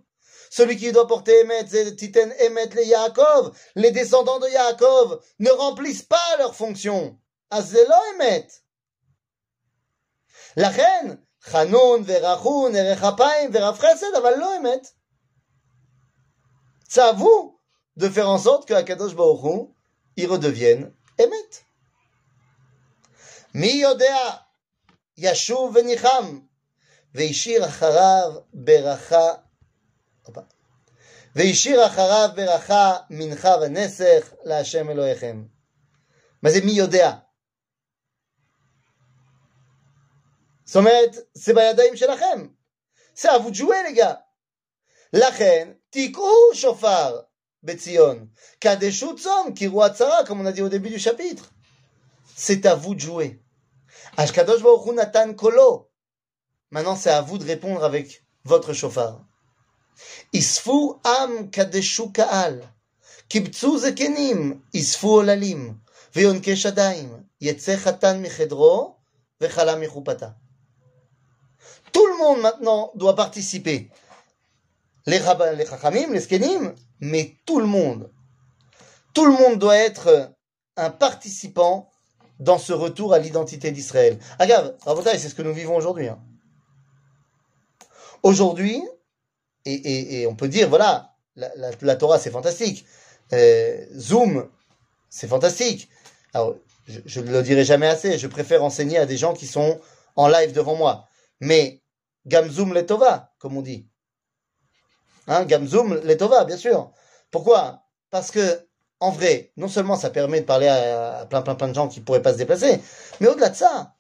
Celui qui doit porter Emet c'est Titen Emet le Yaakov. Les descendants de Yaakov ne remplissent pas leur fonction. Azelo Emet La reine, Hanun, Verachun, Erechapaim, Verafresed, aval lo Emet. C'est à vous de faire en sorte que Akadosh Baruch Hu, il redevienne Emet. Mi yodea yashuv venicham והשאיר אחריו ברכה, הופה. והשאיר אחריו ברכה מנחה ונסך להשם אלוהיכם. מה זה מי יודע? זאת אומרת, זה בידיים שלכם. זה à vous de jouer, les gars. לכן, תקעו שופר בציון. קדשו צום, קראו הצהרה, comme on a dit au début du chapitre. C'est à vous de jouer. Ashkadosh Baruch Hu natan kolo. Maintenant, c'est à vous de répondre avec votre chauffard. Isfu am kadeshu ka'al. Kibtzu zekenim. Isfu olalim. Veyonke shadaim. Yetze chatan michedro. Vechala michupata. Tout le monde maintenant doit participer. Les rabbins, les chachamim, les skenim, mais tout le monde. Tout le monde doit être un participant dans ce retour à l'identité d'Israël. Agave, Rabotai, c'est ce que nous vivons aujourd'hui. hein. Aujourd'hui, et, on peut dire, voilà, la, Torah c'est fantastique, Euh, Zoom c'est fantastique. Alors, je, je ne le dirai jamais assez, je préfère enseigner à des gens qui sont en live devant moi. Mais Gamzoom Letova, comme on dit. Hein, Gamzoom Letova, bien sûr. Pourquoi? Parce que, en vrai, non seulement ça permet de parler à, plein, plein, plein de gens qui pourraient pas se déplacer, mais au-delà de ça,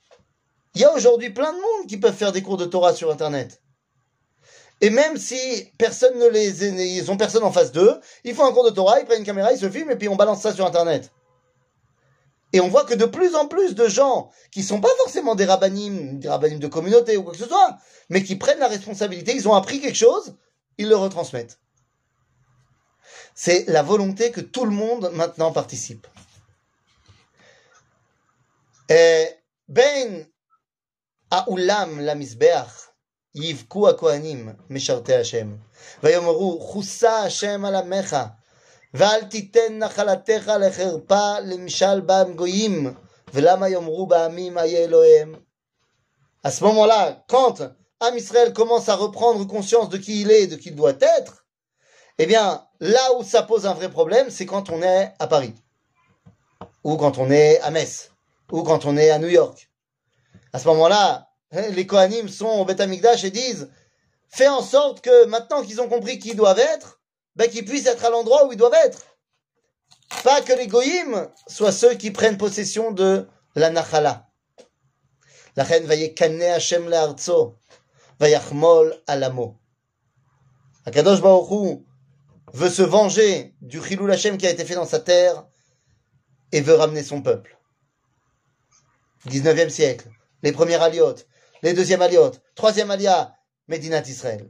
il y a aujourd'hui plein de monde qui peuvent faire des cours de Torah sur Internet. Et même si personne ne les, ils ont personne en face d'eux, ils font un cours de Torah, ils prennent une caméra, ils se filment et puis on balance ça sur Internet. Et on voit que de plus en plus de gens qui sont pas forcément des rabbinim, des rabbinim de communauté ou quoi que ce soit, mais qui prennent la responsabilité, ils ont appris quelque chose, ils le retransmettent. C'est la volonté que tout le monde maintenant participe. Ben la Yivku Hashem. Vayomoru, Hashem Alamecha. ואל תיתן נחלתך לחרפה למשל בם גויים ולמה יאמרו בעמים איה אלוהיהם À ce moment-là, quand Am Israël commence à reprendre conscience de qui il est et de qui il doit être, eh bien, là où ça pose un vrai problème, c'est quand on est à Paris, ou quand on est à Metz, ou quand on est à New York. À ce moment-là, les Kohanim sont au Beth Amikdash et disent Fais en sorte que maintenant qu'ils ont compris qui ils doivent être, ben, qu'ils puissent être à l'endroit où ils doivent être. Pas que les Goïm soient ceux qui prennent possession de la Nachala. La reine va yekane Hashem le'artso, va yachmol alamo. Akadosh Baruch Hu veut se venger du Chilul Hashem qui a été fait dans sa terre et veut ramener son peuple. 19e siècle, les premières aliotes, les deuxièmes aliotes, troisième alia, Médinat Israël.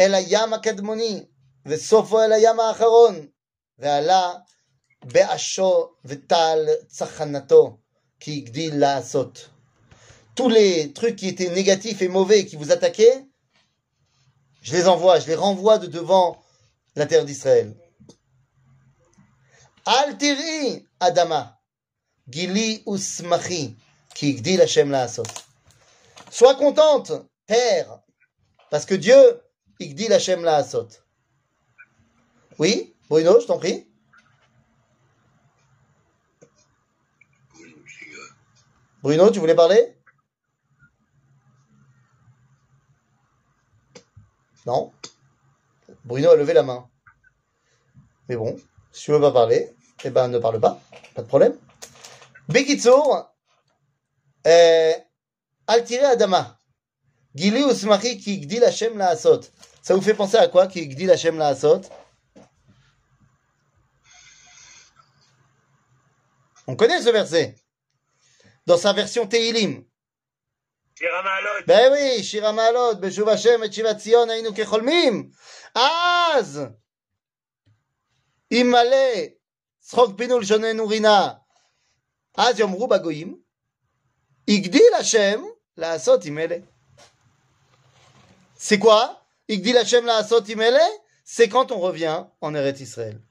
אל הים הקדמוני, וסופו אל הים האחרון, ועלה בעשו וטל צחנתו, כי הגדיל לעשות. Tous les trucs qui étaient négatifs et mauvais qui vous attaquaient, je les envoie, je les renvoie de devant la terre d'Israël. Al tiri Adama, Gili usmachi, qui igdil Hashem la'asot. Sois contente, terre, parce que Dieu igdil Hashem la'asot. Oui, Bruno, je t'en prie. Bruno, tu voulais parler? Non Bruno a levé la main. Mais bon, si tu veux pas parler, eh ben ne parle pas, pas de problème. Bekitsour, euh, al tiré Adama, Gili usmachi ki gdil Hashem la'asot. Ça vous fait penser à quoi qui dit Hachem la Asot On connaît ce verset. Dans sa version Teilim. Shira Ma'alot. Ben oui, Shira Ma'alot, Beshuv Hashem et Shivat Zion היינו כחולמים. אז, אם מלא צחוק פינו לשוננו רינה, אז יאמרו בגויים, הגדיל השם לעשות עם אלה. C'est quoi Igdil Hashem la c'est quand on revient en Eretz Israël.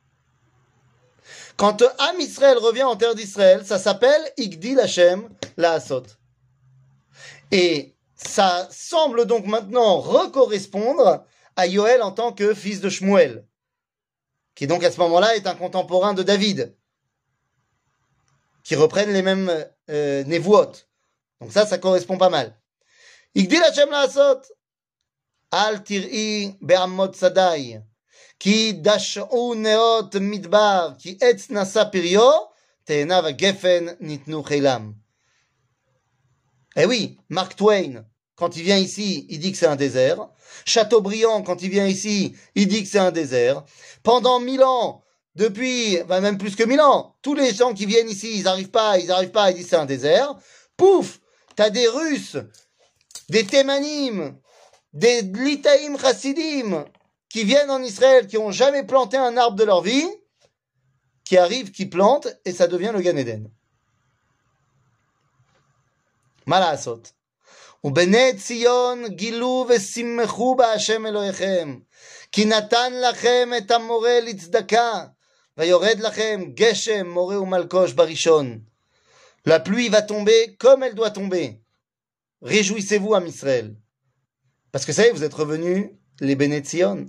Quand Am Israël revient en terre d'Israël, ça s'appelle Igdil Hashem la Asot. Et ça semble donc maintenant recorrespondre à Yoel en tant que fils de Shmuel, qui donc à ce moment-là est un contemporain de David, qui reprennent les mêmes euh. Donc ça, ça correspond pas mal. Igdil Hashem la Asot, Al tir'i be'amot sadai. כי דשאו נאות מדבר, כי עץ נשא פריו, תאנה וגפן ניתנו חילם. Eh oui, Mark Twain, quand il vient ici, il dit que c'est un désert. Chateaubriand, quand il vient ici, il dit que c'est un désert. Pendant mille ans, depuis, bah même plus que mille ans, tous les gens qui viennent ici, ils n'arrivent pas, ils n'arrivent pas, ils disent c'est un désert. Pouf, t'as des Russes, des Thémanim, des Litaïm Chassidim, qui viennent en Israël, qui ont jamais planté un arbre de leur vie, qui arrivent, qui plantent, et ça devient le Gan Eden. Malasot. ובני ציון גילו ושמחו בהשם אלוהיכם, כי נתן לכם את המורה לצדקה, ויורד לכם גשם, מורה ומלקוש בראשון. La pluie va tomber comme elle doit tomber. Réjouissez-vous, Am Israël. Parce que ça y est, vous êtes revenus les Béné Tzion.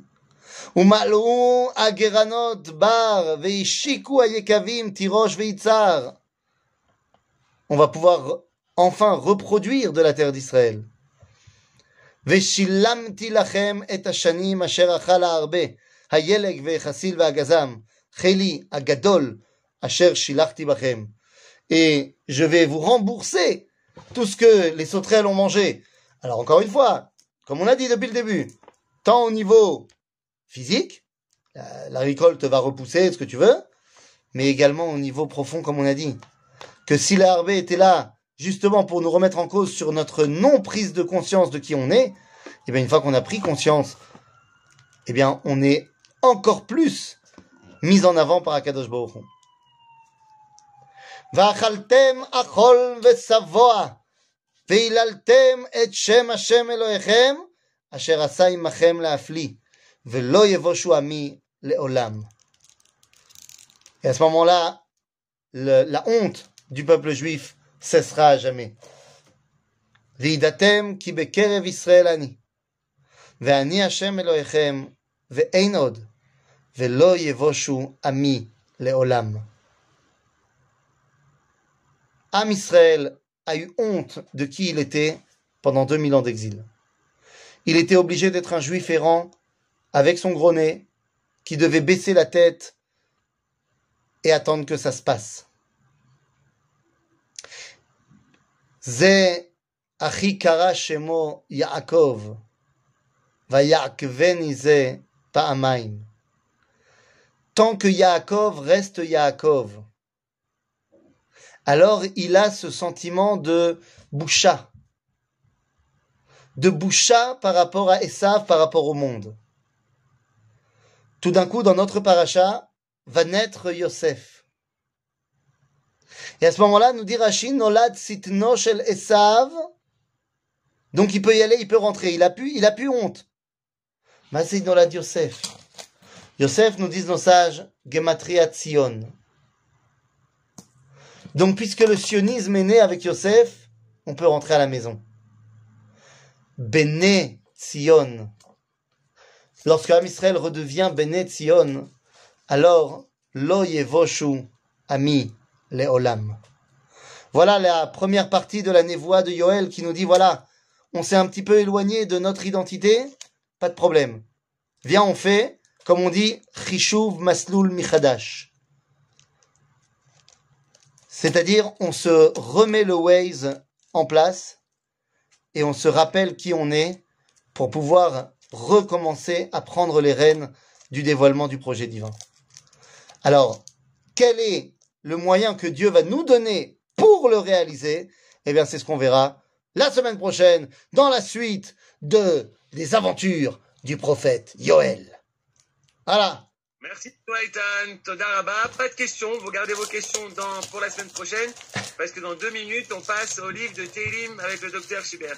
ומלאו הגרנות בר, והשיקו היקבים תירוש ויצהר. On va pouvoir enfin reproduire de la terre d'Israël. ושילמתי לכם את השנים אשר אכל הרבה, הילג והחסיל והגזם, חילי הגדול אשר שילחתי בכם. Et je vais vous rembourser tout ce que les sauterelles ont mangé. Alors encore une fois, comme on a dit depuis le début, tant au niveau physique, la, récolte va repousser ce que tu veux, mais également au niveau profond, comme on a dit. Que si la Harvey était là, justement pour nous remettre en cause sur notre non-prise de conscience de qui on est, et bien une fois qu'on a pris conscience, eh bien on est encore plus mis en avant par Akadosh Baruch Hu. ואכלתם אכול ושבוע, והיללתם את שם השם אלוהיכם, אשר עשה עמכם להפליא. ולא יבושו עמי לעולם. Et à ce moment-là, le- la honte du peuple juif cessera à jamais. וידעתם כי בקרב ישראל אני, ואני השם אלוהיכם, ואין עוד, ולא יבושו עמי לעולם. Am Israël a eu honte de qui il était pendant 2000 ans d'exil. Il était obligé d'être un juif errant avec son gros nez, qui devait baisser la tête et attendre que ça se passe. Ze achi kara shemo Yaakov, pa'amaim. Tant que Yaakov reste Yaakov, alors il a ce sentiment de boucha, de boucha par rapport à Esav, par rapport au monde tout d'un coup, dans notre paracha, va naître Yosef. Et à ce moment-là, nous dit Rashi, Nolad sitno shel Esav. Donc il peut y aller, il peut rentrer. Il a pu, il a pu honte. C'est Nolad Yosef. Yosef, nous disent nos sages, Gematria Tzion. Donc puisque le sionisme est né avec Yosef, on peut rentrer à la maison. Bene Tzion. Lorsque Israël redevient Bene Tzion, alors Lo Yevoshu Ami Leolam. Voilà la première partie de la névoie de Yoël qui nous dit voilà, on s'est un petit peu éloigné de notre identité, pas de problème. Viens, on fait, comme on dit, Chishuv Maslul Michadash. C'est-à-dire, on se remet le Waze en place et on se rappelle qui on est pour pouvoir recommencer à prendre les rênes du dévoilement du projet divin. Alors, quel est le moyen que Dieu va nous donner pour le réaliser? Eh bien, c'est ce qu'on verra la semaine prochaine dans la suite de des aventures du prophète Yoël. Voilà. Merci toi, Ethan. Toda Rabba. Pas de questions. Vous gardez vos questions dans, pour la semaine prochaine. Parce que dans deux minutes, on passe au livre de Télim avec le docteur Schubert.